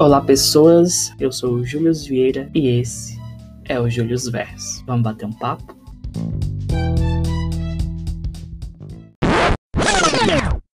Olá, pessoas. Eu sou o Júlio Vieira e esse é o Júlio Verso. Vamos bater um papo?